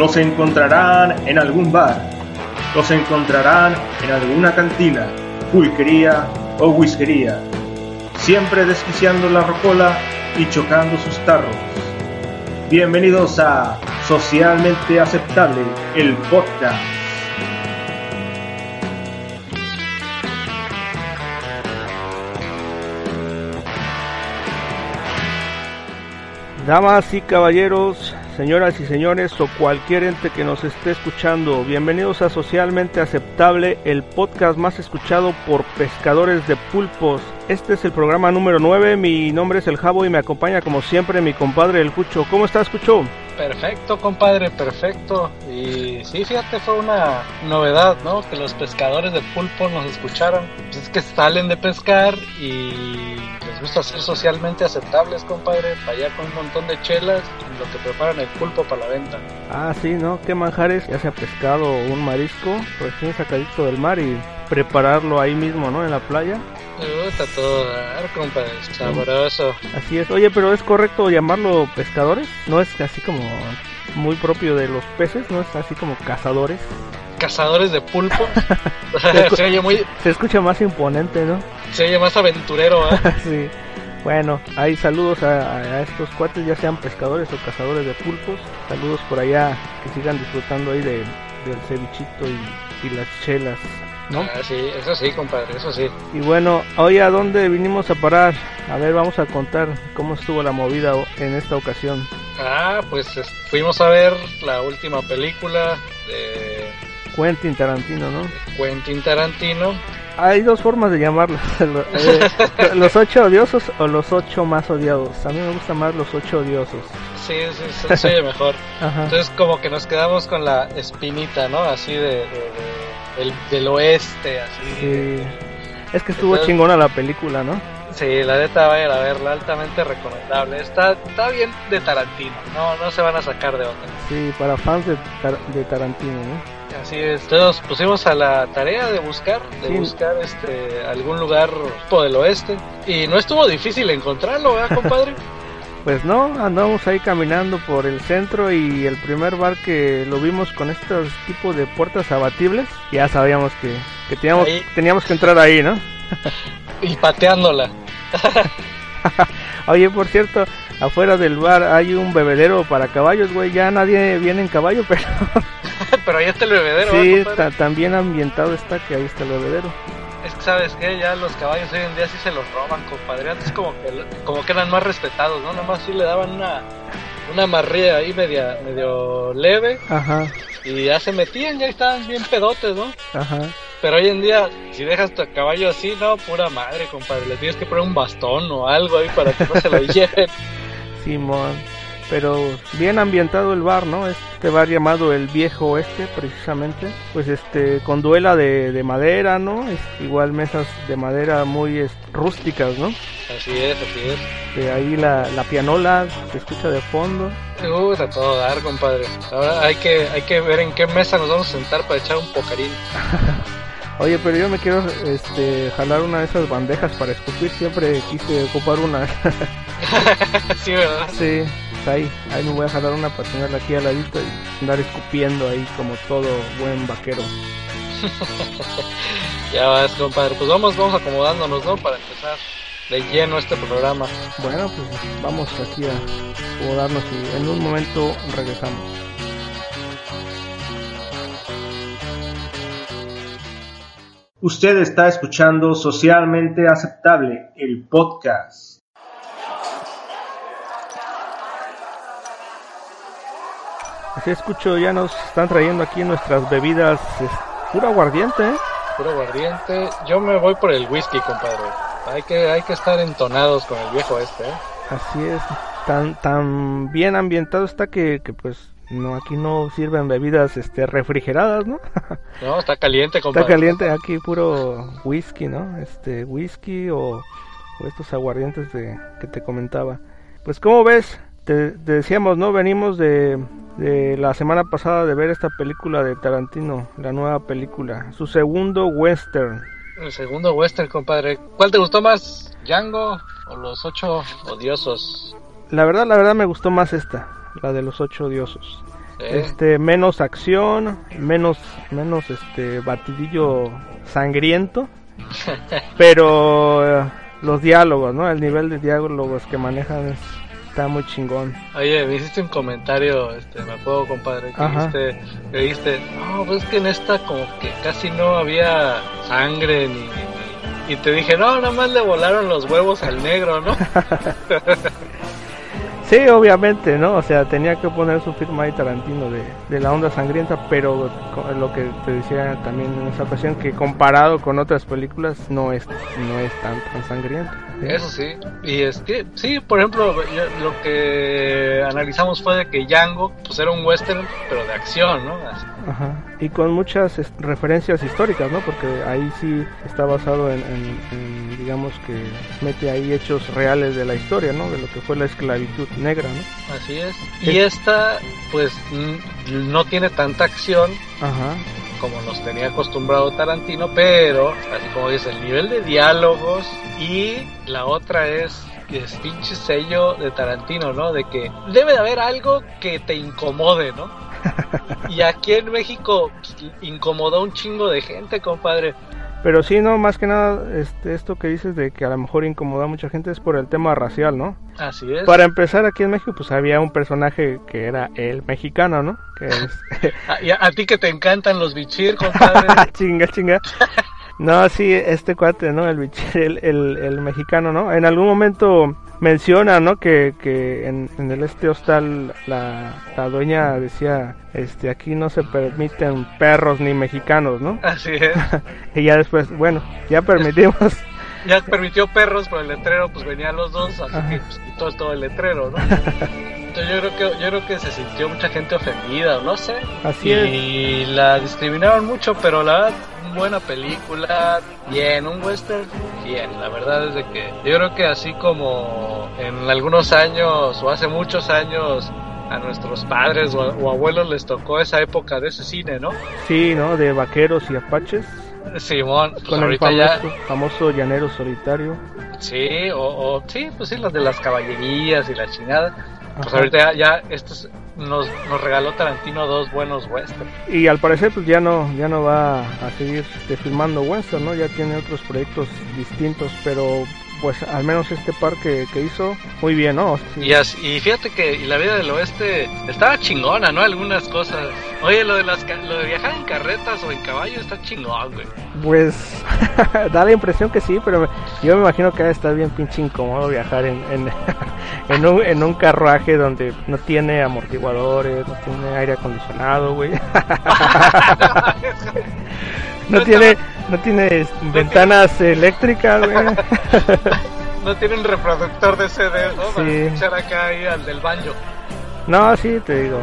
Los encontrarán en algún bar. Los encontrarán en alguna cantina, pulquería o whiskería. Siempre desquiciando la rocola y chocando sus tarros. Bienvenidos a Socialmente Aceptable, el podcast. Damas y caballeros, señoras y señores o cualquier ente que nos esté escuchando, bienvenidos a Socialmente Aceptable, el podcast más escuchado por pescadores de pulpos. Este es el programa número 9, mi nombre es El Jabo y me acompaña como siempre mi compadre El Cucho. ¿Cómo estás, Cucho? Perfecto, compadre, perfecto. Y sí, fíjate, fue una novedad, ¿no? Que los pescadores de pulpo nos escucharan. Pues es que salen de pescar y gusta ser socialmente aceptables, compadre, para allá con un montón de chelas, lo que preparan el pulpo para la venta. Ah, sí, ¿no? ¿Qué manjares? Ya sea pescado o un marisco recién sacadito del mar y prepararlo ahí mismo, ¿no? En la playa. Me gusta todo dar, compadre, sabroso. Así es. Oye, pero ¿es correcto llamarlo pescadores? ¿No es así como muy propio de los peces? ¿No es así como cazadores? Cazadores de pulpo. se oye muy, Se escucha más imponente, ¿no? se oye más aventurero, ¿eh? sí. Bueno, hay saludos a, a estos cuates, ya sean pescadores o cazadores de pulpos. Saludos por allá, que sigan disfrutando ahí de, del cevichito y, y las chelas, ¿no? Ah, sí, eso sí, compadre, eso sí. Y bueno, hoy a dónde vinimos a parar. A ver, vamos a contar cómo estuvo la movida en esta ocasión. Ah, pues es- fuimos a ver la última película de Quentin Tarantino, ¿no? Quentin Tarantino. Hay dos formas de llamarlo. Lo- eh, los ocho odiosos o los ocho más odiados. A mí me gusta más los ocho odiosos. Sí, sí, se, se oye mejor. Ajá. Entonces como que nos quedamos con la espinita, ¿no? Así de, de- de- del, del oeste, así. Sí. Es que estuvo Entonces- chingona la película, ¿no? Sí, la neta vayan a verla, altamente recomendable. Está, está bien de Tarantino, no, no se van a sacar de onda. Sí, para fans de, Tar- de Tarantino, ¿no? Así es, entonces nos pusimos a la tarea de buscar, de Sí. buscar este algún lugar tipo del oeste. Y no estuvo difícil encontrarlo, ¿verdad, compadre? Pues no, andamos ahí caminando por el centro y el primer bar que lo vimos con estos tipos de puertas abatibles, ya sabíamos que, que teníamos, Ahí. teníamos que entrar ahí, ¿no? y pateándola. Oye, por cierto, afuera del bar hay un bebedero para caballos, güey, ya nadie viene en caballo, pero Pero ahí está el bebedero, sí, también ambientado está que ahí está el bebedero. Es que sabes que ya los caballos hoy en día sí se los roban, compadre. Antes como que como que eran más respetados, ¿no? Nada más sí le daban una una amarrilla ahí media medio leve Ajá, y ya se metían, ya estaban bien pedotes, ¿no? ajá. Pero hoy en día, si dejas tu caballo así, no, pura madre, compadre. Le tienes que poner un bastón o algo ahí para que no se lo lleven. Simón. Pero bien ambientado el bar, ¿no? Este bar llamado el Viejo Oeste, precisamente. Pues este, con duela de, de madera, ¿no? Es, igual mesas de madera muy es, rústicas, ¿no? Así es, así es. De ahí la, la pianola se escucha de fondo. Uh, a todo dar, compadre. Ahora hay que, hay que ver en qué mesa nos vamos a sentar para echar un pocarín. Oye, pero yo me quiero este, jalar una de esas bandejas para escupir. Siempre quise ocupar una. sí, ¿verdad? sí, ahí, ahí me voy a jalar una para tenerla aquí al ladito y andar escupiendo ahí como todo buen vaquero. Ya vas, compadre. Pues vamos, vamos acomodándonos, ¿no? Para empezar de lleno este programa. Bueno, pues vamos aquí a acomodarnos y en un momento regresamos. Usted está escuchando Socialmente Aceptable, el podcast. Así escucho, ya nos están trayendo aquí nuestras bebidas, es pura aguardiente, ¿eh? Puro aguardiente. Yo me voy por el whisky, compadre. hay que, hay que estar entonados con el viejo este, ¿eh? Así es, tan, tan bien ambientado está que, que pues no aquí no sirven bebidas este refrigeradas, ¿no? no, está caliente, compadre. Está caliente aquí puro whisky, ¿no? Este whisky o, estos aguardientes de, que te comentaba. Pues como ves, te, decíamos, ¿no? Venimos de, de la semana pasada de ver esta película de Tarantino, la nueva película, su segundo western. El segundo western, compadre. ¿Cuál te gustó más? ¿Django o Los Ocho Odiosos? La verdad, la verdad me gustó más esta, la de Los Ocho Odiosos. Este, menos acción, menos, menos este batidillo sangriento, pero eh, los diálogos, ¿no? El nivel de diálogos que manejan es está muy chingón. Oye, me hiciste un comentario, este, me acuerdo, compadre, que dijiste, que dijiste, no, pues que en esta como que casi no había sangre ni, y te dije, no, nada más le volaron los huevos al negro, ¿no? Sí, obviamente, ¿no? O sea, tenía que poner su firma ahí Tarantino de, de la onda sangrienta, pero lo que te decía también en esa ocasión, que comparado con otras películas no es, no es tan, tan sangriento. Eso sí, y es que, sí, por ejemplo, lo que analizamos fue de que Django, pues era un western, pero de acción, ¿no? Ajá. Y con muchas referencias históricas, ¿no? Porque ahí sí está basado en, digamos que mete ahí hechos reales de la historia, ¿no? De lo que fue la esclavitud negra, ¿no? Así es. Y esta, pues, no tiene tanta acción. como nos tenía acostumbrado Tarantino, pero así como dice, el nivel de diálogos y la otra es es pinche sello de Tarantino, ¿no? De que debe de haber algo que te incomode, ¿no? y aquí en México pues, incomodó un chingo de gente, compadre. Pero sí, no, más que nada, este, esto que dices de que a lo mejor incomoda a mucha gente es por el tema racial, ¿no? Así es. Para empezar, aquí en México, pues había un personaje que era el mexicano, ¿no? Que es... a, ti que te encantan los bichir, compadre. chinga, chinga. No, sí, este cuate, ¿no? El bichir, el, el, mexicano, ¿no? En algún momento menciona, ¿no? Que, que en, en el este hostal la, la dueña decía este aquí no se permiten perros ni mexicanos, ¿no? Así es. y ya después, bueno, ya permitimos. ya permitió perros, pero el letrero pues venían los dos, así que pues, quitó todo el letrero, ¿no? Entonces yo creo que yo creo que se sintió mucha gente ofendida, no sé. Así y la discriminaron mucho, pero la verdad buena película, bien, un western, bien. La verdad es de que yo creo que así como en algunos años o hace muchos años a nuestros padres o, abuelos les tocó esa época de ese cine, ¿no? Sí, ¿no? De vaqueros y apaches. Simón, pues con el famoso, famoso, llanero solitario. Sí, o, sí, pues sí, las de las caballerías y la chingada. Pues ahorita ya, estos nos, nos regaló Tarantino dos buenos westerns. Y al parecer pues ya no ya no va a seguir filmando western, ¿no? Ya tiene otros proyectos distintos, pero pues al menos este par que, hizo, muy bien, ¿no? Y, y fíjate que la vida del oeste estaba chingona, ¿no? Algunas cosas. Oye, lo de, las, lo de viajar en carretas o en caballo está chingón, güey. Pues da la impresión que sí, pero yo me imagino que está bien pinche incómodo viajar en, en, un, en un carruaje donde no tiene amortiguadores, no tiene aire acondicionado, güey. no tiene no tiene ventanas eléctricas, güey. no tiene un reproductor de CD, ¿no? Para escuchar acá ahí al del banjo. No, sí, te digo.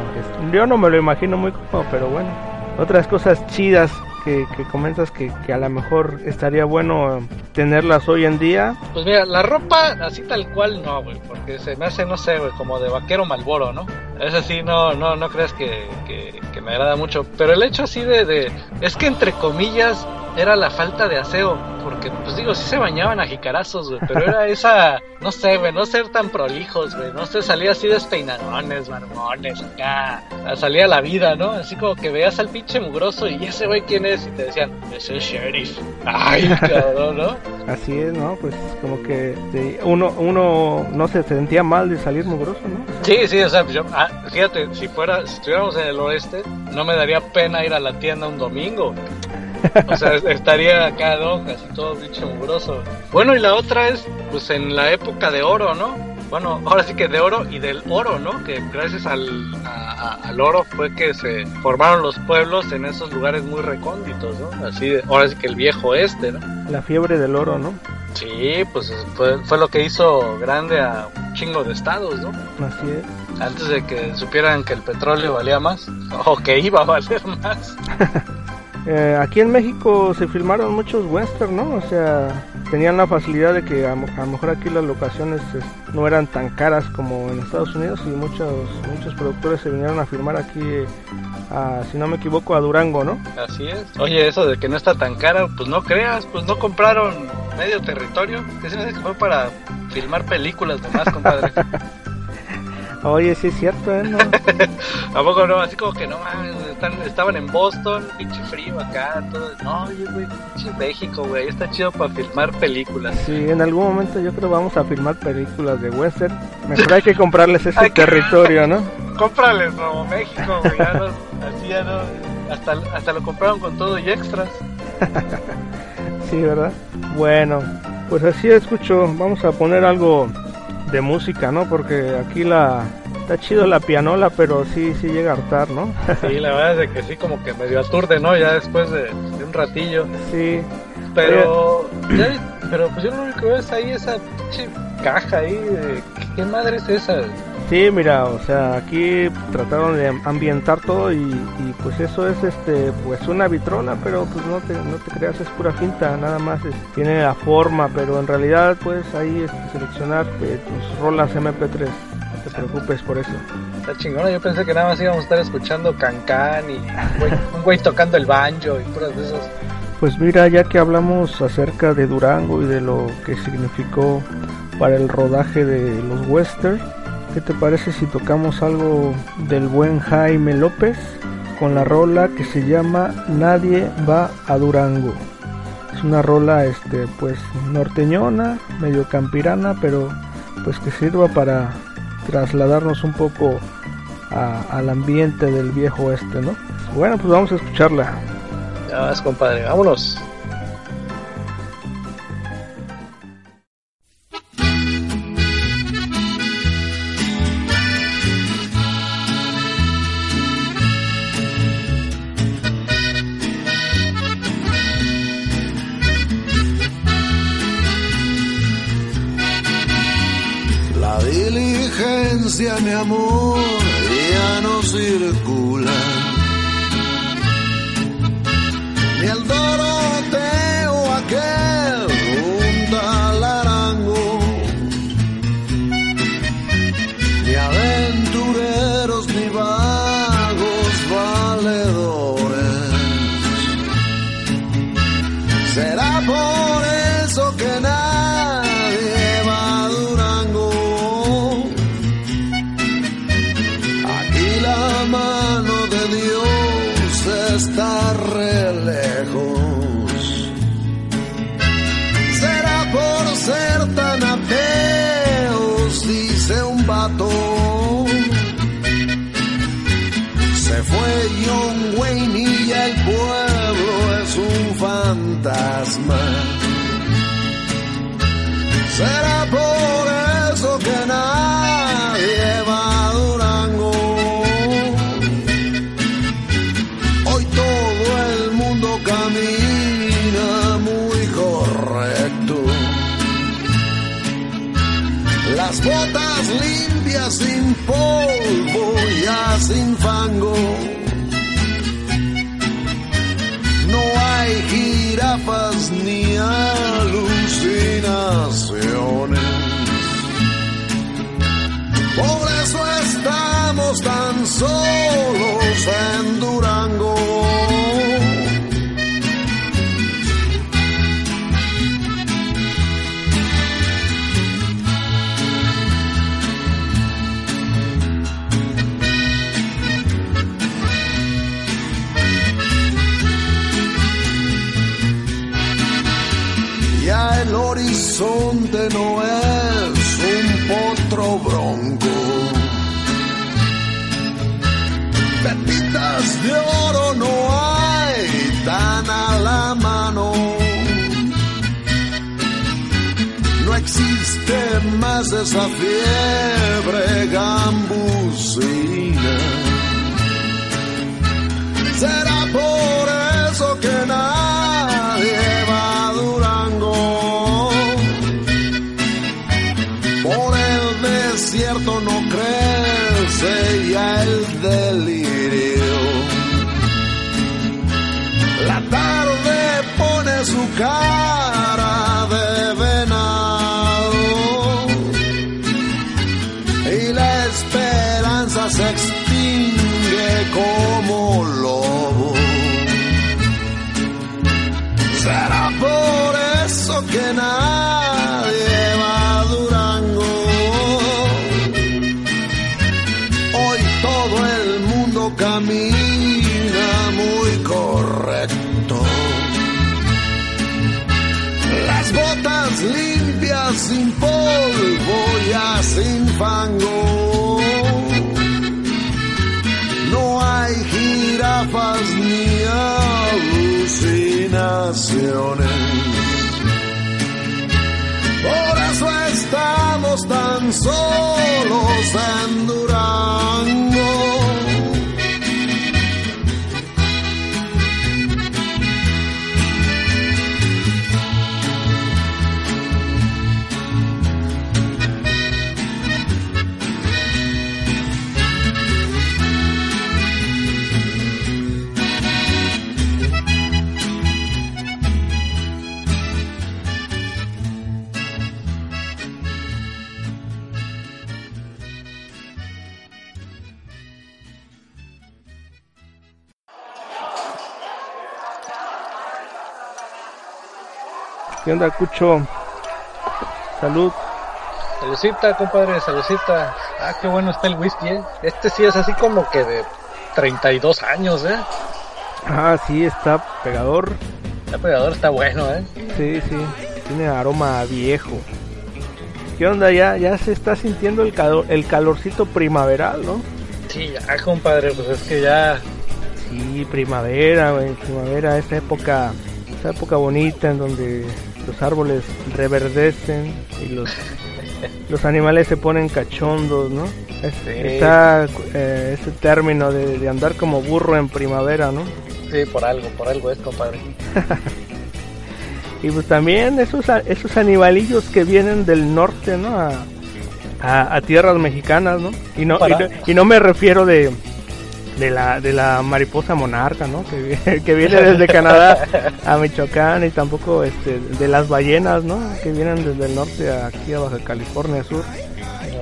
Yo no me lo imagino muy cómodo, pero bueno. Otras cosas chidas que, comentas que, que, a lo mejor estaría bueno tenerlas hoy en día? Pues mira, la ropa así tal cual no, güey, porque se me hace, no sé, güey, como de vaquero malboro, ¿no? Eso sí, no, no, no crees que, que, me agrada mucho. Pero el hecho así de, de, es que entre comillas era la falta de aseo, porque pues digo, sí se bañaban a jicarazos, güey, pero era esa, no sé, güey, no ser tan prolijos, güey, no sé, salía así despeinadones, marmones, acá, salía la vida, ¿no? Así como que veas al pinche mugroso y ese güey quién es, y te decían, es sheriff. Ay, cabrón, ¿no? Así es, ¿no? Pues como que uno, uno no se sentía mal de salir mugroso, ¿no? Sí, sí, o sea, yo, ah, fíjate, si fuera, si estuviéramos en el oeste, no me daría pena ir a la tienda un domingo. O sea, estaría acá, ¿no? Casi todo bicho mugroso. Bueno, y la otra es, pues en la época de oro, ¿no? Bueno, ahora sí que de oro y del oro, ¿no? Que gracias al, al oro fue que se formaron los pueblos en esos lugares muy recónditos, ¿no? Así, ahora sí que el viejo este, ¿no? La fiebre del oro, ¿no? Sí, pues fue, fue lo que hizo grande a un chingo de estados, ¿no? Así es. Antes de que supieran que el petróleo valía más, o que iba a valer más. Eh, aquí en México se filmaron muchos western, ¿no? O sea, tenían la facilidad de que a, lo mejor aquí las locaciones no eran tan caras como en Estados Unidos y muchos muchos productores se vinieron a filmar aquí, a, si no me equivoco, a Durango, ¿no? Así es. Oye, eso de que no está tan cara, pues no creas, pues no compraron medio territorio, que se fue para filmar películas nomás, compadre. Oye, sí es cierto, ¿eh? ¿No? ¿A poco no? Así como que no mames, estaban en Boston, pinche frío acá, todo. No, oye, güey, pinche México, güey, está chido para filmar películas. Sí, en algún momento yo creo vamos a filmar películas de western. Mejor hay que comprarles ese territorio, ¿no? Cómprales Nuevo México, güey, ya no, así ya no. Hasta, hasta lo compraron con todo y extras. sí, ¿verdad? Bueno, pues así escucho. Vamos a poner algo de música, ¿no? Porque aquí la está chido la pianola, pero sí sí llega a hartar, ¿no? sí, la verdad es que sí como que medio aturde, ¿no? Ya después de, un ratillo. Sí. Pero pero pues yo lo único que veo es ahí esa caja ahí de ¿qué madre es esa? Sí, mira, o sea, aquí trataron de ambientar todo y, pues eso es este pues una vitrona, pero pues no te, no te creas, es pura finta, nada más tiene la forma, pero en realidad pues ahí este, seleccionar eh, tus rolas MP3, no te preocupes por eso. Está chingona, yo pensé que nada más íbamos a estar escuchando cancán y un güey, tocando el banjo y puras de esos. Pues mira, ya que hablamos acerca de Durango y de lo que significó para el rodaje de los westerns, ¿Qué te parece si tocamos algo del buen Jaime López con la rola que se llama Nadie va a Durango? Es una rola este pues norteñona, medio campirana, pero pues que sirva para trasladarnos un poco al ambiente del viejo oeste, ¿no? Bueno, pues vamos a escucharla. Ya vas, compadre, vámonos. Amor esa fiebre gambusina. Será por eso que nadie va a Durango. Por el desierto no crece ya el jirafas ni alucinaciones. Por eso estamos tan solos en Durango. ¿Qué onda, Cucho? Salud. Salucita, compadre, salucita. Ah, qué bueno está el whisky, ¿eh? Este sí es así como que de 32 años, ¿eh? Ah, sí, está pegador. El pegador está bueno, ¿eh? Sí, sí. Tiene aroma viejo. ¿Qué onda? Ya, ya se está sintiendo el, calor, el calorcito primaveral, ¿no? Sí, ya, compadre, pues es que ya... Sí, primavera, güey. Primavera, esa época, esa época bonita en donde los árboles reverdecen y los, los animales se ponen cachondos, ¿no? Es- Sí. Está eh, ese término de, de andar como burro en primavera, ¿no? Sí, por algo, por algo es, compadre. Y pues también esos, esos animalillos que vienen del norte, ¿no? A, a- a tierras mexicanas, ¿no? Y no, y no, y no me refiero de, de, la, de la mariposa monarca, ¿no? Que, que viene desde Canadá a Michoacán y tampoco este, de las ballenas, ¿no? Que vienen desde el norte a aquí a Baja California Sur.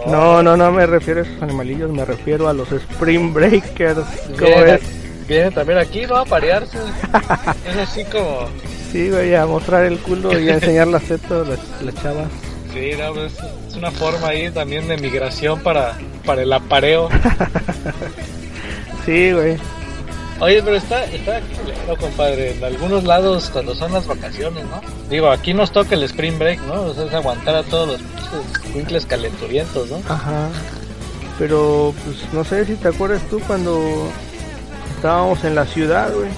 No, no, no me refiero a esos animalillos, me refiero a los Spring Breakers. ¿Cómo Vienen, ves? vienen también aquí, ¿no? A parearse. es así como... Sí, güey, a mostrar el culo y a enseñar las tetas las, las chavas. Sí, no, pues, es una forma ahí también de migración para, para el apareo. Sí, güey. Oye, pero está, está culero, compadre. En algunos lados, cuando son las vacaciones, ¿no? Digo, aquí nos toca el spring break, ¿no? O sea, es aguantar a todos los pinches winkles calenturientos, ¿no? Ajá. Pero, pues, no sé si te acuerdas tú cuando estábamos en la ciudad, güey.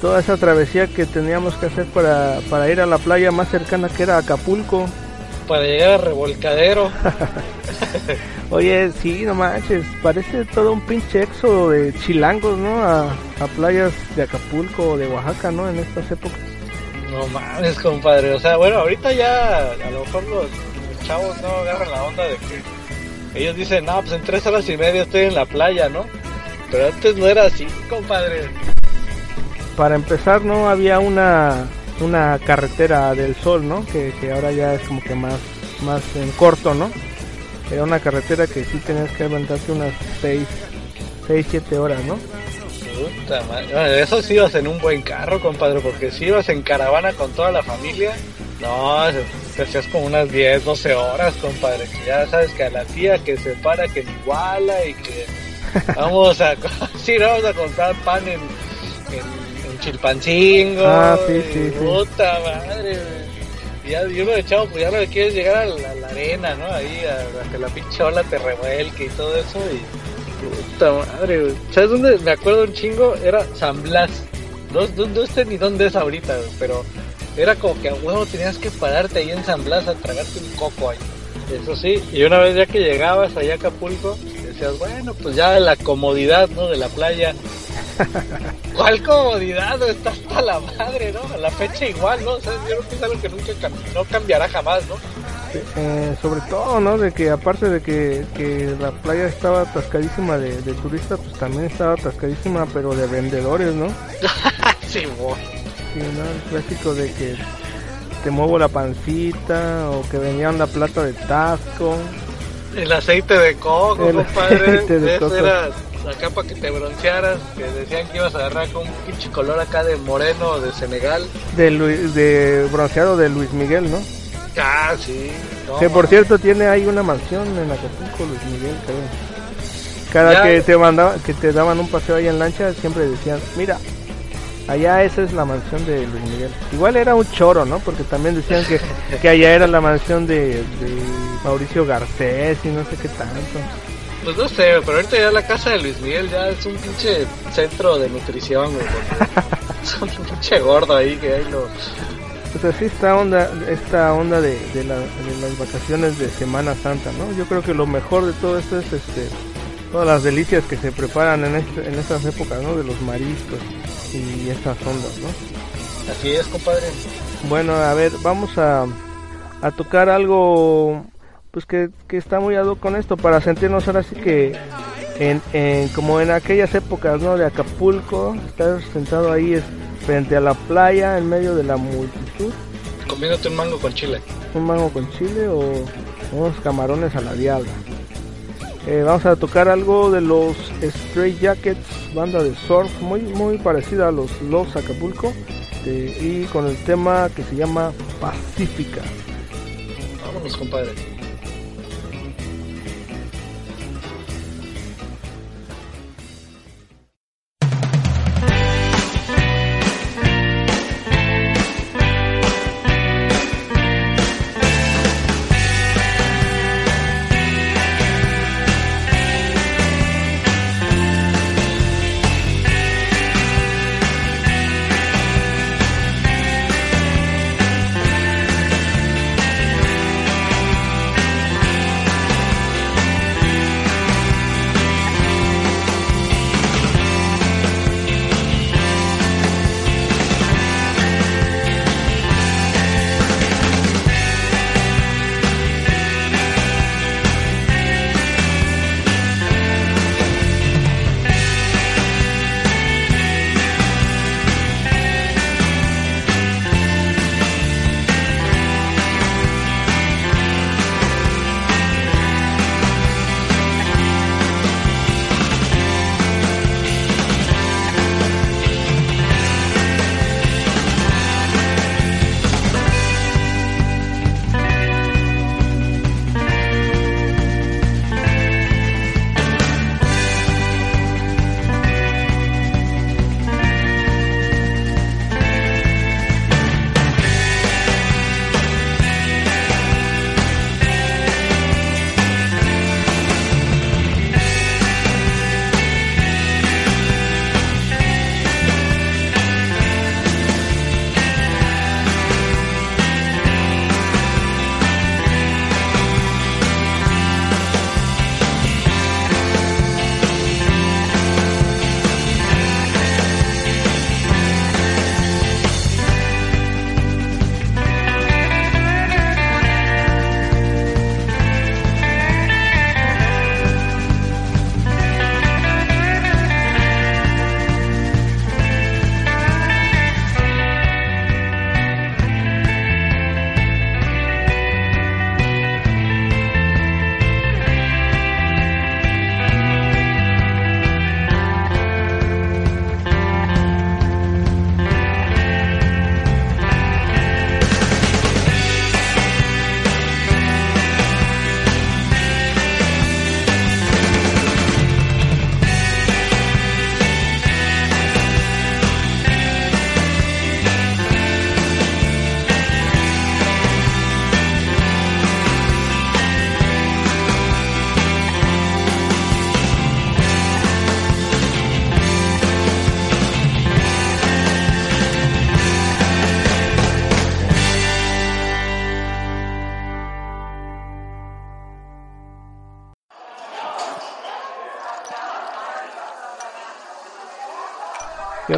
Toda esa travesía que teníamos que hacer para, para ir a la playa más cercana que era Acapulco. Para llegar a revolcadero. Oye, sí, no manches, parece todo un pinche éxodo de chilangos, ¿no? A, a playas de Acapulco o de Oaxaca, ¿no? En estas épocas. No mames, compadre. O sea, bueno, ahorita ya a lo mejor los, los chavos no agarran la onda de que ellos dicen, no, pues en tres horas y media estoy en la playa, ¿no? Pero antes no era así, compadre. Para empezar, ¿no? Había una, una carretera del sol, ¿no? Que, que ahora ya es como que más, más en corto, ¿no? Era una carretera que sí tenías que aventarte unas 6, 6, 7 horas, ¿no? Puta madre. Bueno, eso sí ibas en un buen carro, compadre, porque si ibas en caravana con toda la familia, no, te hacías como unas 10, 12 horas, compadre. Que ya sabes que a la tía que se para, que en iguala y que vamos a, sí, vamos a comprar pan en, en, en Chilpancingo. Ah, sí, sí, sí. Puta madre, ya, y uno de chavo, pues ya no le quieres llegar a la, arena, ¿no? Ahí, a, que la pinche ola te revuelque y todo eso. Y puta madre. ¿Sabes dónde me acuerdo un chingo? Era San Blas. No, no, sé ni dónde es ahorita, pero era como que a huevo tenías que pararte ahí en San Blas a tragarte un coco ahí. Eso sí, y una vez ya que llegabas allá a Acapulco, decías, bueno, pues ya la comodidad, ¿no? De la playa. ¿Cuál comodidad? Está hasta la madre, ¿no? A la fecha igual, ¿no? O sea, yo creo que es algo que nunca no cambiará jamás, ¿no? eh, sobre todo, ¿no? De que aparte de que, que la playa estaba atascadísima de, de turistas, pues también estaba atascadísima, pero de vendedores, ¿no? sí. Sí, ¿no? El clásico de que te muevo la pancita o que venían la plata de Tasco. El aceite de coco, El compadre. aceite de Ese coco. era acá para que te broncearas, que decían que ibas a agarrar con un pinche color acá de moreno de Senegal. De, Luis, de bronceado de Luis Miguel, ¿no? Ah, sí. no, Que por cierto tiene ahí una mansión en Acapulco, Luis Miguel, creo. Cada Ya. que te mandaba, que te daban un paseo ahí en lancha, siempre decían, mira, allá esa es la mansión de Luis Miguel. Igual era un choro, ¿no? Porque también decían que, que allá era la mansión de, de Mauricio Garcés y no sé qué tanto. Pues no sé, pero ahorita ya la casa de Luis Miguel ya es un pinche centro de nutrición, güey. Es un pinche gordo ahí que ahí lo... Pues así esta onda, esta onda de, de, la- de las vacaciones de Semana Santa, ¿no? Yo creo que lo mejor de todo esto es este, todas las delicias que se preparan en, este, en estas épocas, ¿no? De los mariscos y estas ondas, ¿no? Así es, compadre. Bueno, a ver, vamos a, a tocar algo pues que, que está muy ad con esto para sentirnos ahora sí que en, en- como en aquellas épocas, ¿no? De Acapulco, estar sentado ahí es, frente a la playa en medio de la multitud Comiéndote un mango con chile. un mango con chile o unos camarones a la diabla. Eh, vamos a tocar algo de los Stray Jackets, banda de surf muy muy parecida a los Los Acapulco eh, y con el tema que se llama Pacífica. Vámonos, compadre.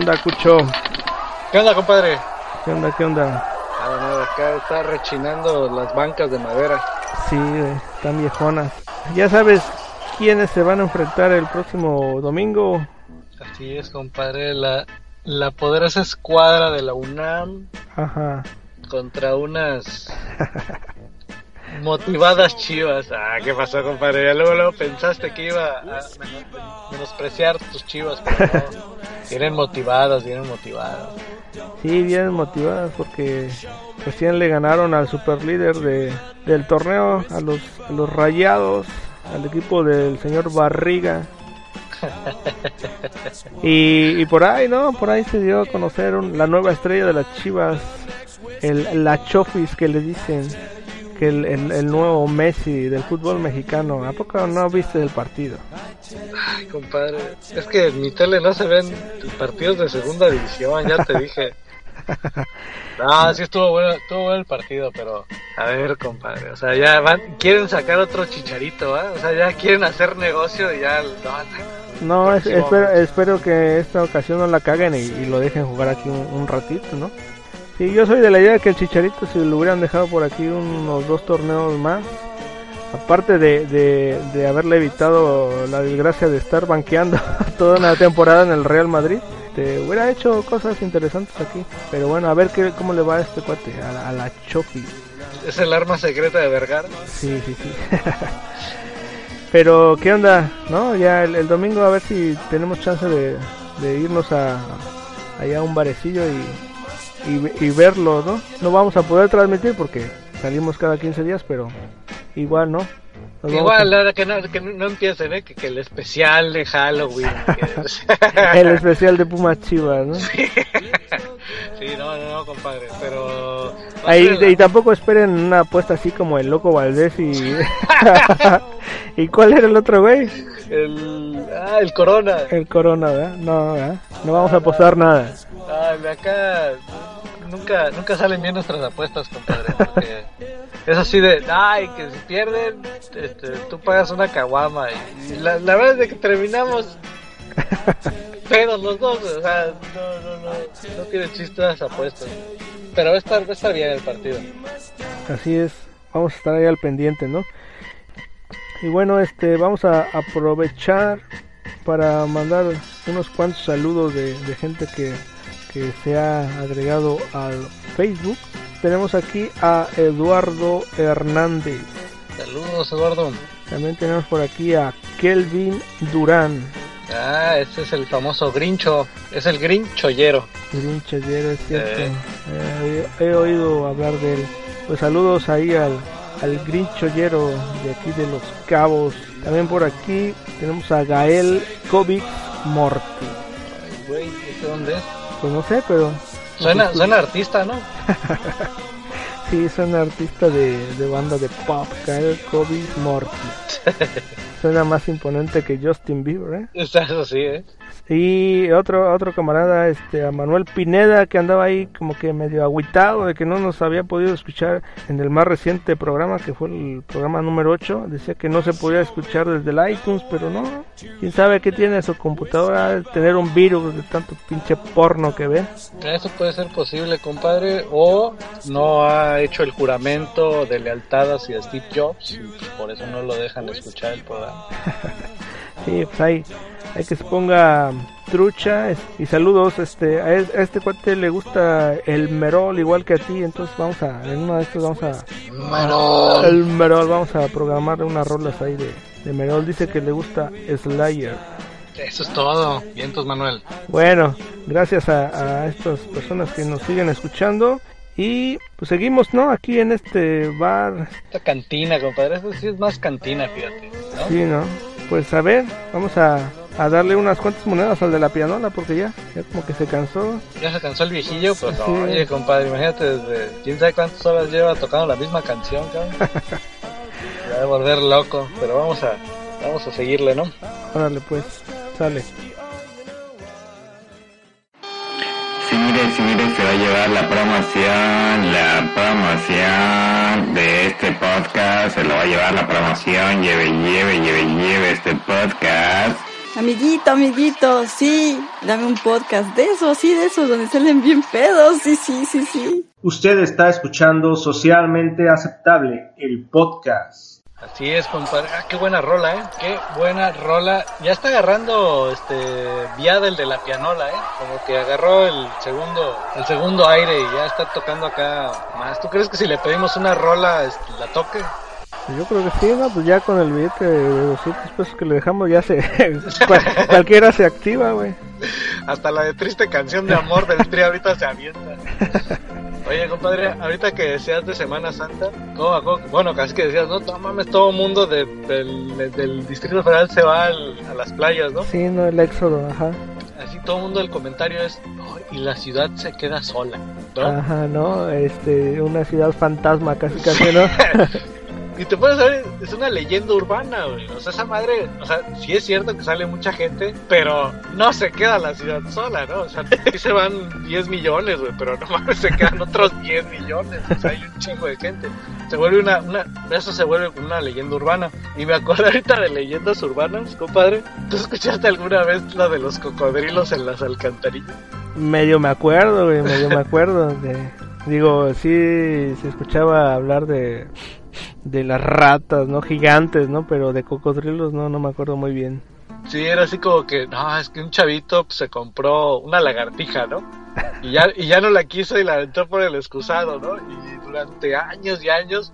Onda, Cucho? ¿Qué onda, compadre? ¿Qué onda, qué onda? Nada, nada. acá está rechinando las bancas de madera. Sí, güey, están viejonas. Ya sabes quiénes se van a enfrentar el próximo domingo. Así es, compadre, la, la poderosa escuadra de la UNAM Ajá. contra unas motivadas chivas. Ah, ¿qué pasó, compadre? Ya luego, luego pensaste que iba a menos- menospreciar tus chivas, pero no. Vienen motivadas, vienen motivadas. Sí, bien motivadas porque recién le ganaron al superlíder de, del torneo, a los, a los rayados, al equipo del señor Barriga. Y, y por ahí, ¿no? Por ahí se dio a conocer un- la nueva estrella de las chivas, el, la Chofis que le dicen, que el, el, el nuevo Messi del fútbol mexicano. ¿A poco no viste el partido? Ay, compadre, es que en mi tele no se ven partidos de segunda división, ya te dije. No, sí estuvo bueno, estuvo bueno el partido, pero a ver, compadre, o sea, ya van, quieren sacar otro chicharito, ¿ah? O sea, ya quieren hacer negocio y ya, no, No, es- espero, espero que esta ocasión no la caguen y, y lo dejen jugar aquí un, un ratito, ¿no? Sí, yo soy de la idea que el Chicharito si lo hubieran dejado por aquí unos dos torneos más, aparte de, de, de haberle evitado la desgracia de estar banqueando toda una temporada en el Real Madrid, te hubiera hecho cosas interesantes aquí. Pero bueno, a ver qué, cómo le va a este cuate, a la, a la Chofi. es el arma secreta de Vergara. Sí, sí, sí. Pero, ¿qué onda? ¿No? Ya el, el domingo a ver si tenemos chance de, de irnos a allá a un barecillo y, y, y verlo, ¿no? No vamos a poder transmitir porque salimos cada 15 días, pero igual, ¿no? Nos Igual, ahora que no, que no empiecen, ¿eh? Que, que el especial de Halloween. a- El especial de Pumas Chivas, ¿no? sí, no, no, no, compadre, pero... Ahí, y tampoco esperen una apuesta así como el Loco Valdés y... ¿Y cuál era el otro güey? El, ah, el Corona. El Corona, ¿verdad? No, ¿verdad? No vamos a apostar nada. Ay, de acá nunca, nunca salen bien nuestras apuestas, compadre. Porque es así de, ay, que si pierden, este, tú pagas una caguama. Y la, verdad es que terminamos pedos los dos. O sea, no, no, no, no tiene chiste las apuestas. Pero va a estar, va a estar bien el partido. Así es, vamos a estar ahí al pendiente, ¿no? Y bueno, este, vamos a aprovechar para mandar unos cuantos saludos de gente que, que se ha agregado al Facebook. Tenemos aquí a Eduardo Hernández. Saludos, Eduardo. También tenemos por aquí a Kelvin Durán. Ah, este es el famoso Grincho. Es el Grinchollero. Grinchallero, es cierto. Eh. Eh, he, he oído hablar de él. Pues saludos ahí al, al Grinchollero de aquí de Los Cabos. También por aquí tenemos a Gael Kovic Morty. Ay, güey, ¿este dónde es? Pues no sé, pero Suena, suena artista, ¿no? sí, un artista de, de banda de pop, Gael Kovic Morty. Suena más imponente que Justin Bieber, ¿eh? Eso sí, ¿eh? Y otro otro camarada, este, a Manuel Pineda, que andaba ahí como que medio agüitado de que no nos había podido escuchar en el más reciente programa, que fue el programa número 8. Decía que no se podía escuchar desde el iTunes, pero no. Quién sabe qué tiene su computadora, tener un virus de tanto pinche porno que ve. Eso puede ser posible, compadre. O no ha hecho el juramento de lealtad hacia Steve Jobs. y por eso no lo dejan escuchar el programa. Sí, pues ahí hay que se ponga trucha y saludos este a, es- a este cuate le gusta el merol igual que a ti entonces vamos a en una de estas vamos a el merol vamos a programar unas rolas ahí de, de merol dice que le gusta Slayer Eso es todo. Vientos, Manuel. bueno gracias a, a estas personas que nos siguen escuchando y pues seguimos no aquí en este bar Esta cantina, compadre. Eso sí es más cantina, fíjate. ¿no? sí no pues a ver vamos a, a darle unas cuantas monedas al de la pianola porque ya ya como que se cansó Ya se cansó el viejillo, pues Sí. oye, compadre, imagínate desde quién sabe cuántas horas lleva tocando la misma canción, cabrón. Se va a volver loco, pero vamos a, vamos a seguirle, ¿no? Órale pues, sale. Sí, mire, sí, mire, se va a llevar la promoción, la promoción de este podcast, se lo va a llevar la promoción, lleve, lleve, lleve, lleve este podcast. Amiguito, amiguito, sí, dame un podcast de esos, sí, de esos, donde salen bien pedos, sí, sí, sí, sí. Usted está escuchando Socialmente Aceptable, el podcast. Así es, compadre. Ah, qué buena rola, ¿eh? Qué buena rola. Ya está agarrando este viada el de la pianola, ¿eh? Como que agarró el segundo el segundo aire y ya está tocando acá más. ¿Tú crees que si le pedimos una rola este, la toque? Yo creo que sí, ¿no? Pues ya con el billete de 200 pesos que le dejamos ya se... cual- cualquiera se activa, güey. Hasta la de triste canción de amor del tri ahorita se avienta. Oye, compadre, ahorita que decías de Semana Santa, ¿cómo, acuerdo? bueno, casi que decías, no, no mames, todo mundo de- del, del Distrito Federal se va al- a las playas, ¿no? Sí, no, el éxodo, ajá. Así todo el mundo, el comentario es, "Ay, y la ciudad se queda sola, ¿no? Ajá, ¿no? Este, una ciudad fantasma casi casi, ¿no? Y te puedes saber, es una leyenda urbana, güey. O sea, esa madre, o sea, sí es cierto que sale mucha gente, pero no se queda la ciudad sola, ¿no? O sea, sí se van 10 millones, güey, pero no mames, se quedan otros 10 millones. O sea, hay un chingo de gente. Se vuelve una, una, eso se vuelve una leyenda urbana. Y me acuerdo ahorita de leyendas urbanas, compadre. ¿Tú escuchaste alguna vez la de los cocodrilos en las alcantarillas? medio me acuerdo, güey, medio me acuerdo de... Digo, sí se escuchaba hablar de de las ratas, ¿no? Gigantes, ¿no? Pero de cocodrilos no, no me acuerdo muy bien. Sí, era así como que, no, es que un chavito se compró una lagartija, ¿no? Y ya, y ya no la quiso y la aventó por el excusado, ¿no? Y durante años y años,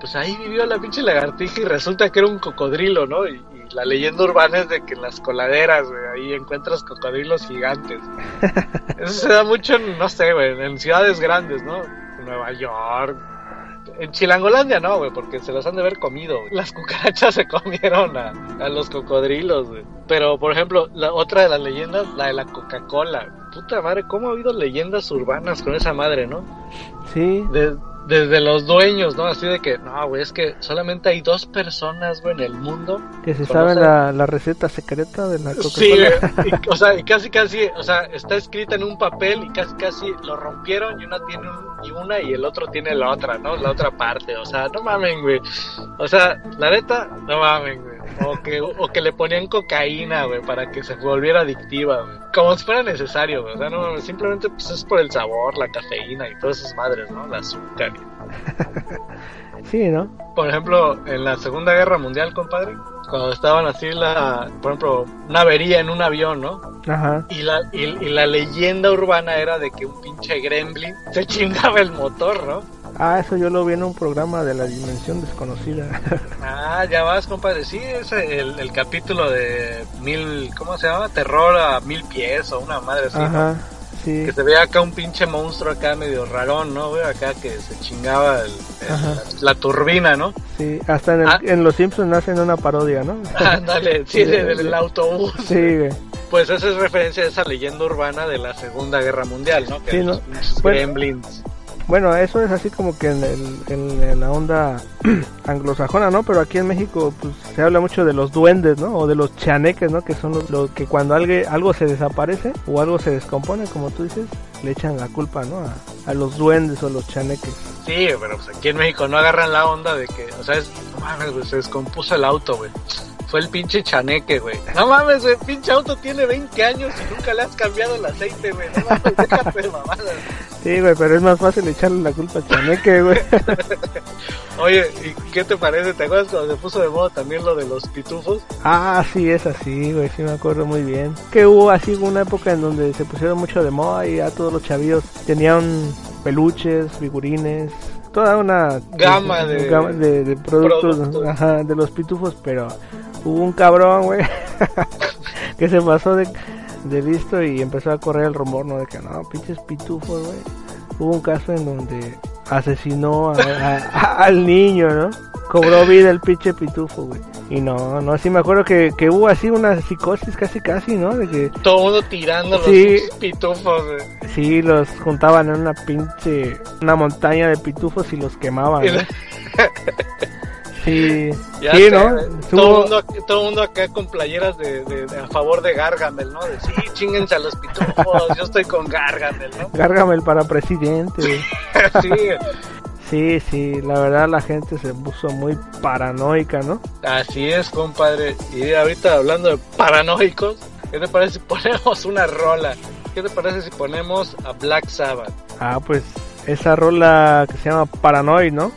pues ahí vivió la pinche lagartija y resulta que era un cocodrilo, ¿no? Y, y la leyenda urbana es de que en las coladeras, güey, ahí encuentras cocodrilos gigantes. Eso se da mucho, en, no sé, güey, en ciudades grandes, ¿no? Nueva York. En Chilangolandia no, güey, porque se los han de haber comido. güey. Las cucarachas se comieron a, a los cocodrilos, güey. Pero, por ejemplo, la otra de las leyendas, la de la Coca-Cola. Puta madre, ¿cómo ha habido leyendas urbanas con esa madre, no? Sí, De- desde los dueños, ¿no? Así de que, no, güey, es que solamente hay dos personas, güey, en el mundo que se sabe la, la receta secreta de la Sí, Coca-Cola. güey, y- o sea, y casi casi, o sea, está escrita en un papel y casi casi lo rompieron y una tiene un- y una y el otro tiene la otra, ¿no? La otra parte, o sea, no mamen, güey. O sea, la neta, no mamen, güey. O que, o que le ponían cocaína, güey, para que se volviera adictiva, güey. Como si fuera necesario, güey. O sea, no simplemente pues es por el sabor, la cafeína y todas esas madres, ¿no? La azúcar. Sí, ¿no? Por ejemplo, en la Segunda Guerra Mundial, compadre, cuando estaban así, la, por ejemplo, una avería en un avión, ¿no? Ajá. Y la, y, y la leyenda urbana era de que un pinche gremlin se chingaba el motor, ¿no? Ah, eso yo lo vi en un programa de la dimensión desconocida. Ah, ya vas, compadre. Sí, es el, el capítulo de mil, ¿cómo se llama? Terror a mil pies o una madre así, ¿no? Ajá, sí. Que se ve acá un pinche monstruo acá medio rarón, ¿no? Güey, acá que se chingaba el- la, turbina, ¿no? Sí, hasta en, el- Ah. en Los Simpsons hacen una parodia, ¿no? Ándale, sí, de- del autobús. Sí, güey. Pues esa es referencia a esa leyenda urbana de la Segunda Guerra Mundial, ¿no? Que Sí, ¿no? los pinches Bueno. gremlins. Bueno, eso es así como que en, el- la onda anglosajona, ¿no? Pero aquí en México pues se habla mucho de los duendes, ¿no? O de los chaneques, ¿no? Que son los, que cuando algo, algo se desaparece o algo se descompone, como tú dices, le echan la culpa, ¿no? A, a los duendes o los chaneques. Sí, pero pues aquí en México no agarran la onda de que, o sea, es, no mames, güey, se descompuso el auto, güey. Fue el pinche chaneque, güey. No mames, güey, pinche auto tiene 20 años y nunca le has cambiado el aceite, güey. No mames, déjate de mamadas. Sí, güey, pero es más fácil echarle la culpa al chaneque, güey. Oye, ¿y qué te parece? ¿Te acuerdas cuando se puso de moda también lo de los pitufos? Ah, sí, es así, güey, sí me acuerdo muy bien. Que hubo así una época en donde se pusieron mucho de moda y a todos los chavillos tenían peluches, figurines, toda una Gama de- gama de, de productos, productos. ajá, de los pitufos, pero hubo un cabrón, güey, que se pasó de, de listo y empezó a correr el rumor, ¿no? De que no, pinches pitufos, güey. Hubo un caso en donde asesinó a- a- a- al niño, ¿no? Cobró vida el pinche pitufo, güey. Y no, no, sí me acuerdo que, que hubo así una psicosis casi casi, ¿no? De que Todo mundo tirando los Sí. pitufos, güey. sí los juntaban en una pinche, una montaña de pitufos y los quemaban, ¿no? Sí, Ya sí, sé, ¿no? Tuvo- Todo el mundo, todo mundo acá con playeras de, de- de a favor de Gargamel, ¿no? De sí, chinguense a los pitufos, yo estoy con Gargamel, ¿no? Gargamel para presidente, sí, Sí, sí, la verdad la gente se puso muy paranoica, ¿no? así es, compadre. Y ahorita hablando de paranoicos, ¿qué te parece si ponemos una rola? ¿Qué te parece si ponemos a Black Sabbath? Ah, pues esa rola que se llama Paranoid, ¿no?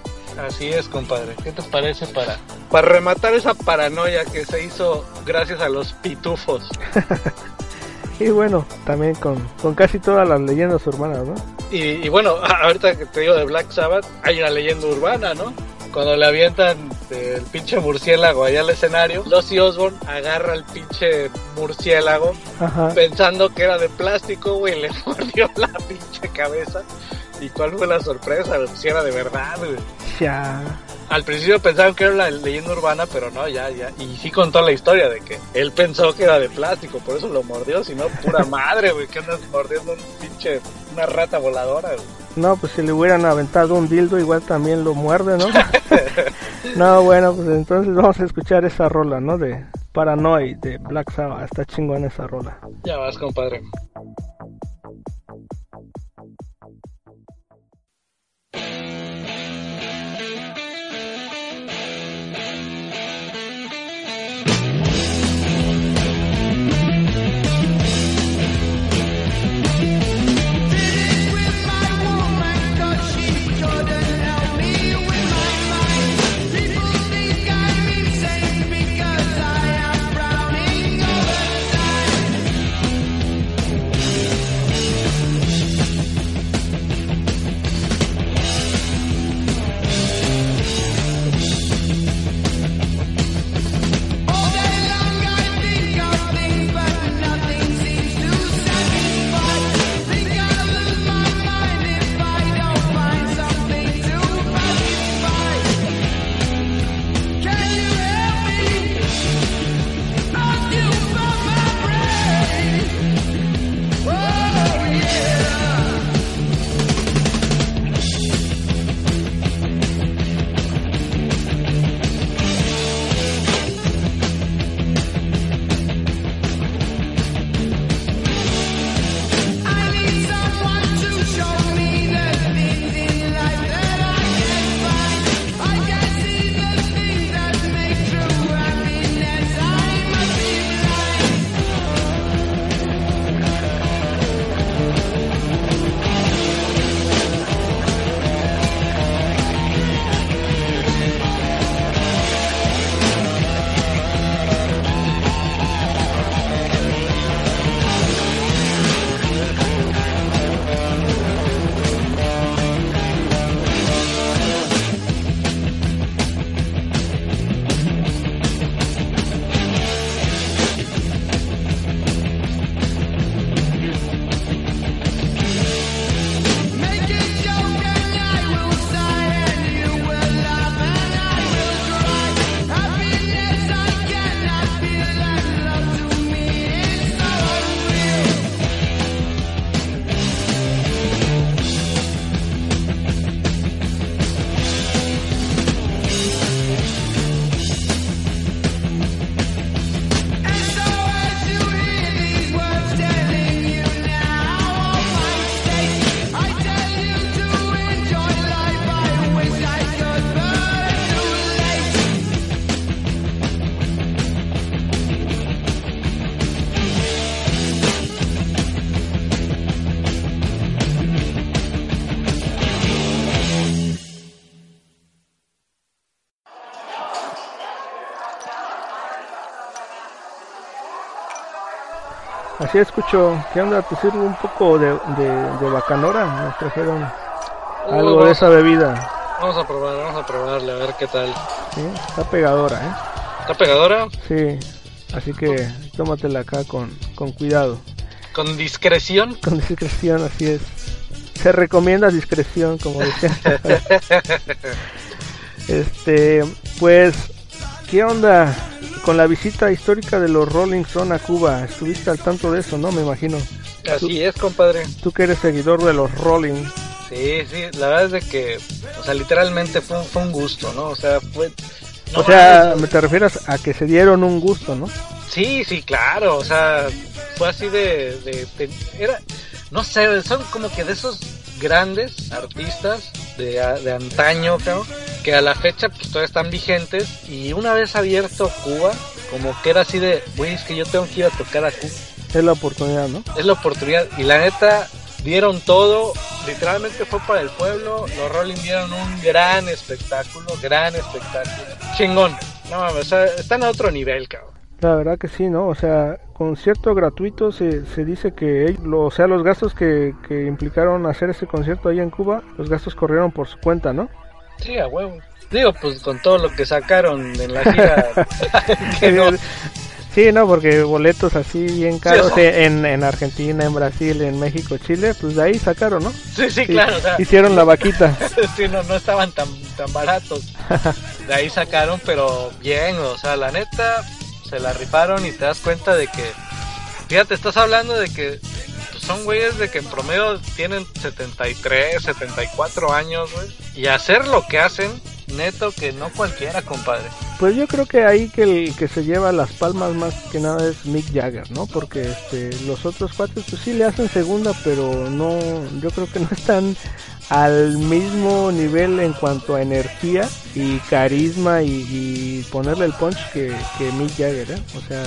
Así es, compadre. ¿Qué te parece para, para rematar esa paranoia que se hizo gracias a los pitufos? y bueno, también con, con casi todas las leyendas urbanas, ¿no? Y, y bueno, ahorita que te digo de Black Sabbath, hay una leyenda urbana, ¿no? Cuando le avientan el pinche murciélago allá al escenario, Ozzy Osbourne agarra el pinche murciélago Ajá. pensando que era de plástico, güey, le mordió la pinche cabeza. ¿Y cuál fue la sorpresa? güey? Si era de verdad, güey. Ya. Al principio pensaban que era la leyenda urbana, pero no, ya, ya. Y sí contó la historia de que él pensó que era de plástico, por eso lo mordió, si no, pura madre, güey, que andas mordiendo un pinche, una rata voladora, güey. No, pues si le hubieran aventado un dildo, igual también lo muerde, ¿no? no, bueno, pues entonces vamos a escuchar esa rola, ¿no? De Paranoid de Black Sabbath. Está chingón esa rola. Ya vas, compadre. Así escucho. ¿Qué onda? ¿Te sirve un poco de, de, de bacanora? Nos trajeron algo de esa bebida. Vamos a probar, vamos a probarle, a ver qué tal. ¿sí? Está pegadora, ¿eh? ¿Está pegadora? Sí. Así que tómatela acá con, con cuidado. Con discreción. Con discreción, así es. Se recomienda discreción, como decía. este, pues, ¿qué onda con la visita histórica de los Rolling Stone a Cuba? Estuviste al tanto de eso, ¿no? Me imagino. Así es, compadre. Tú que eres seguidor de los Rolling. Sí, sí, la verdad es de que, o sea, literalmente fue, un- fue un gusto, ¿no? O sea, fue... no o sea, me te refieres a que se dieron un gusto, ¿no? Sí, sí, claro, o sea, fue así de, de, de- era, no sé, son como que de esos grandes artistas de, de antaño, creo, que a la fecha pues todavía están vigentes y una vez abierto Cuba, como que era así de, güey, es que yo tengo que ir a tocar a Cuba, Es la oportunidad, ¿no? es la oportunidad y la neta dieron todo literalmente fue para el pueblo. Los Rolling dieron un gran espectáculo, gran espectáculo. Chingón. No mames, o sea, están a otro nivel, cabrón. La verdad que sí, ¿no? O sea, concierto gratuito se, se dice que, lo- o sea, los gastos que, que implicaron hacer ese concierto ahí en Cuba, los gastos corrieron por su cuenta, ¿no? Sí, a huevo. Digo, pues con todo lo que sacaron en la gira. que no- Sí, no, porque boletos así bien caros Sí, eh, en, en Argentina, en Brasil, en México, Chile, pues de ahí sacaron, ¿no? Sí, sí, claro. O sea, Hicieron la vaquita. sí, no, no estaban tan, tan baratos. De ahí sacaron, pero bien, o sea, la neta, se la rifaron y te das cuenta de que, fíjate, estás hablando de que son güeyes de que en promedio tienen 73, 74 años, güey, y hacer lo que hacen, neto que no cualquiera, compadre. Pues yo creo que ahí que el que se lleva las palmas más que nada es Mick Jagger, ¿no? Porque este, los otros cuates pues sí le hacen segunda, pero no, yo creo que no están al mismo nivel en cuanto a energía y carisma y, y ponerle el punch que, que Mick Jagger, ¿eh? O sea,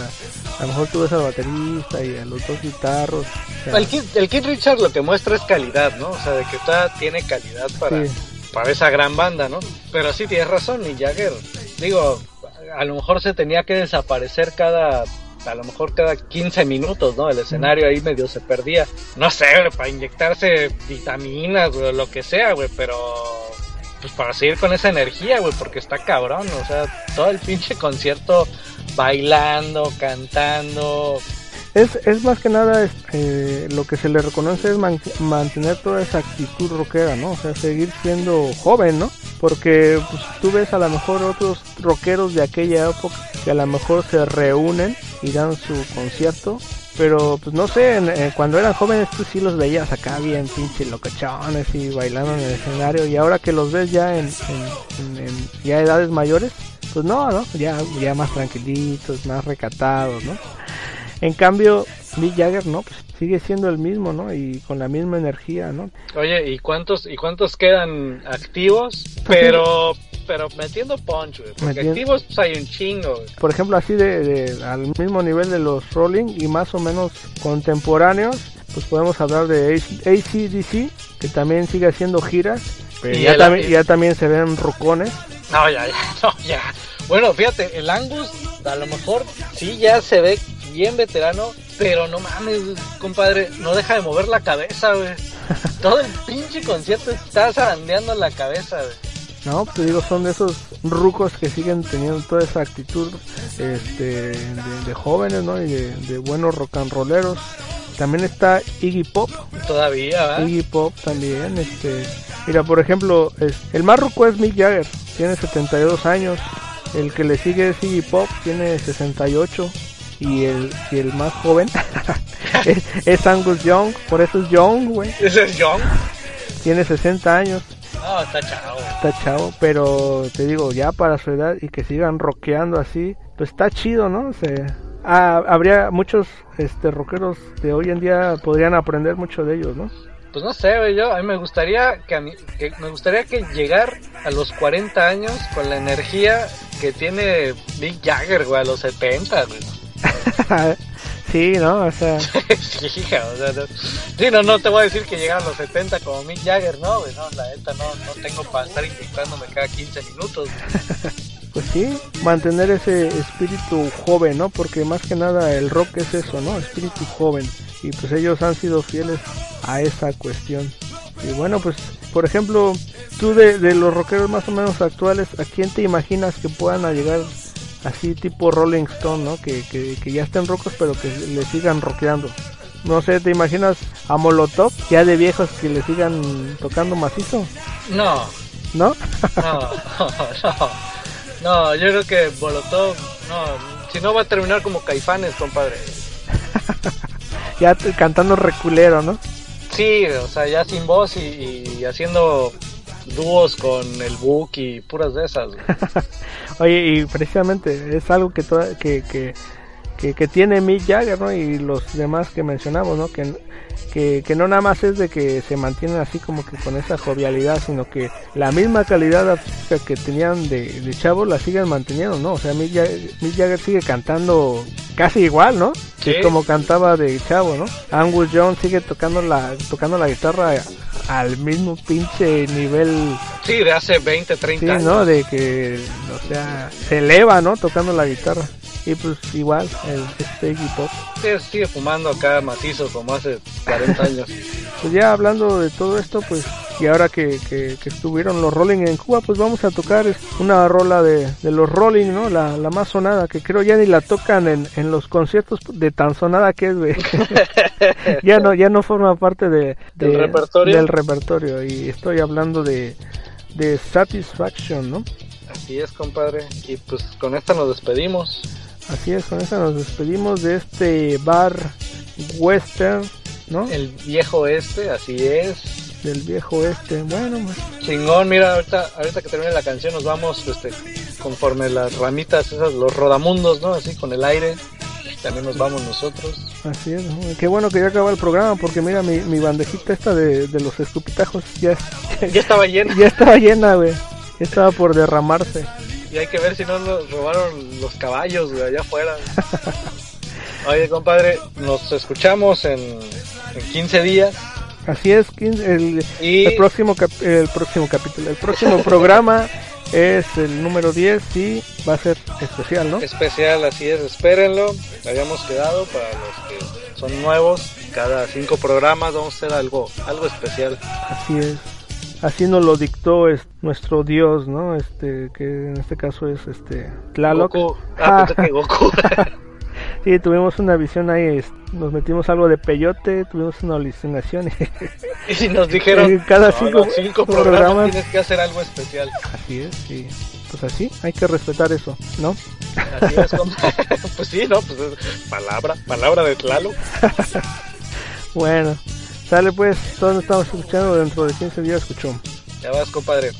a lo mejor tú ves al baterista y a los dos guitarros. o sea, El Kid, el Kid Richard lo que muestra es calidad, ¿no? O sea, de que todavía tiene calidad para, Sí. Para esa gran banda, ¿no? Pero sí tienes razón, y Jagger, digo, a lo mejor se tenía que desaparecer cada, a lo mejor cada 15 minutos, ¿no? El escenario ahí medio se perdía. No sé, para inyectarse vitaminas, o lo que sea, güey, pero pues para seguir con esa energía, güey, porque está cabrón, o sea, todo el pinche concierto bailando, cantando, Es, es más que nada este, lo que se le reconoce es man- mantener toda esa actitud rockera, ¿no? O sea, seguir siendo joven, ¿no? Porque pues, tú ves a lo mejor otros rockeros de aquella época que a lo mejor se reúnen y dan su concierto. Pero pues no sé, en- cuando eran jóvenes tú sí los veías acá bien pinche locochones y bailando en el escenario y ahora que los ves ya en- en ya edades mayores, pues no, ¿no? Ya, ya más tranquilitos, más recatados, ¿no? En cambio, Mick Jagger, ¿no? Pues sigue siendo el mismo, ¿no? Y con la misma energía, ¿no? Oye, ¿y cuántos y cuántos quedan activos? Pero pero metiendo punch, güey. Porque activos pues hay un chingo, güey. Por ejemplo, así de, de- al mismo nivel de los Rolling y más o menos contemporáneos, pues podemos hablar de ACDC, que también sigue haciendo giras, pero el- ya también se ven rucones. No, ya, ya, no, ya. Bueno, fíjate, el Angus a lo mejor sí ya se ve bien veterano, pero no mames, compadre, no deja de mover la cabeza, güey. Todo el pinche concierto está zarandeando la cabeza, güey. No, te digo, son de esos rucos que siguen teniendo toda esa actitud este, de, de jóvenes, ¿no? Y de, de buenos rock and rolleros. También está Iggy Pop, Todavía, ¿verdad? Iggy Pop también, este, mira, por ejemplo, es- el más ruco es Mick Jagger, tiene 72 años, el que le sigue es Iggy Pop, tiene 68, y el, y el más joven es, es Angus Young, por eso es Young, güey, Ese es John. tiene 60 años, No, está chavo. está chavo, pero te digo, ya para su edad y que sigan rockeando así, pues está chido, ¿no? Se, ah, habría muchos este rockeros de hoy en día podrían aprender mucho de ellos, ¿no? Pues no sé, yo a mí me gustaría que, a mí, que me gustaría que llegar a los 40 años con la energía que tiene Mick Jagger, güey, a los 70, güey. sí, ¿no? O sea, hija, o sea, no, sí, no, no te voy a decir que llegar a los 70 como Mick Jagger, no, güey, no, la neta no, no tengo para estar inyectándome cada 15 minutos. pues sí, mantener ese espíritu joven, ¿no? Porque más que nada el rock es eso, ¿no? Espíritu joven. Y pues ellos han sido fieles a esa cuestión. Y bueno, pues, por ejemplo, tú de, de los rockeros más o menos actuales, ¿a quién te imaginas que puedan llegar así tipo Rolling Stone, ¿no? Que, que, que ya estén rocos pero que le sigan rockeando. No sé, ¿te imaginas a Molotov ya de viejos que le sigan tocando macizo? No, ¿No? no, no, no, yo creo que Molotov, no, si no va a terminar como Caifanes, compadre. ya cantando reculero, ¿no? Sí, o sea, ya sin voz y, y haciendo dúos con el Book y puras de esas. Oye, y precisamente es algo que, toda- que, que, que, que tiene Mick Jagger, ¿no? Y los demás que mencionamos, ¿no? Que, que, que no nada más es de que se mantienen así como que con esa jovialidad, sino que la misma calidad artística que tenían de, de chavos la siguen manteniendo, ¿no? O sea, Mick Jagger, Mick Jagger sigue cantando casi igual, ¿no? Sí. Como cantaba de chavo, ¿no? Angus Young sigue tocando la, tocando la guitarra al mismo pinche nivel. Sí, de hace 20, 30 Sí, años. ¿no? De que, o sea, se eleva, ¿no? Tocando la guitarra. Y pues igual, el este Pop. Sí, sigue fumando acá macizo como hace 40 años. Pues ya hablando de todo esto, pues, y ahora que, que, que estuvieron los Rolling en Cuba, pues vamos a tocar una rola de, de los Rolling, ¿no? La, la más sonada, que creo ya ni la tocan en, en los conciertos de tan sonada que es, güey. ya no, ya no forma parte de, de- ¿Del repertorio? del repertorio. Y estoy hablando de, de Satisfaction, ¿no? Así es, compadre. Y pues con esta nos despedimos. Así es, con esa nos despedimos de este bar western, ¿no? El viejo este, así es. Del viejo este. Bueno, pues, Chingón, mira, ahorita, ahorita que termine la canción nos vamos este, conforme las ramitas, esas, los rodamundos, ¿no? Así con el aire. También nos vamos nosotros. Así es, qué bueno que ya acaba el programa porque mira mi, mi bandejita esta de, de los escupitajos ya, Ya estaba lleno. ya estaba llena, güey. Ya estaba por derramarse. Y hay que ver si no nos robaron los caballos de allá afuera. Oye, compadre, nos escuchamos en, en 15 días. Así es, 15 el, Y el próximo cap- el próximo capítulo, el próximo programa es el número 10 y va a ser especial, ¿no? especial, así es, espérenlo. Habíamos quedado para los que son nuevos. Cada cinco programas vamos a hacer algo, algo especial. Así es. Así nos lo dictó es, nuestro dios, ¿no? Este que en este caso es este Tlaloc. Goku. Ah, pensé que Goku. Sí, tuvimos una visión ahí, nos metimos algo de peyote, tuvimos una alucinación. y nos dijeron, cada "No, cinco programas, programas". tienes que hacer algo especial. así es, sí. Pues así, hay que respetar eso, ¿no? Así es, compadre. pues sí, ¿no? Pues es palabra, palabra de Tlaloc. Bueno, sale pues, todos nos estamos escuchando dentro de 15 días, escuchó. Ya vas, compadre.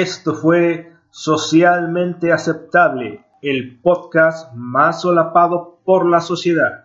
Esto fue Socialmente Aceptable, el podcast más solapado por la sociedad.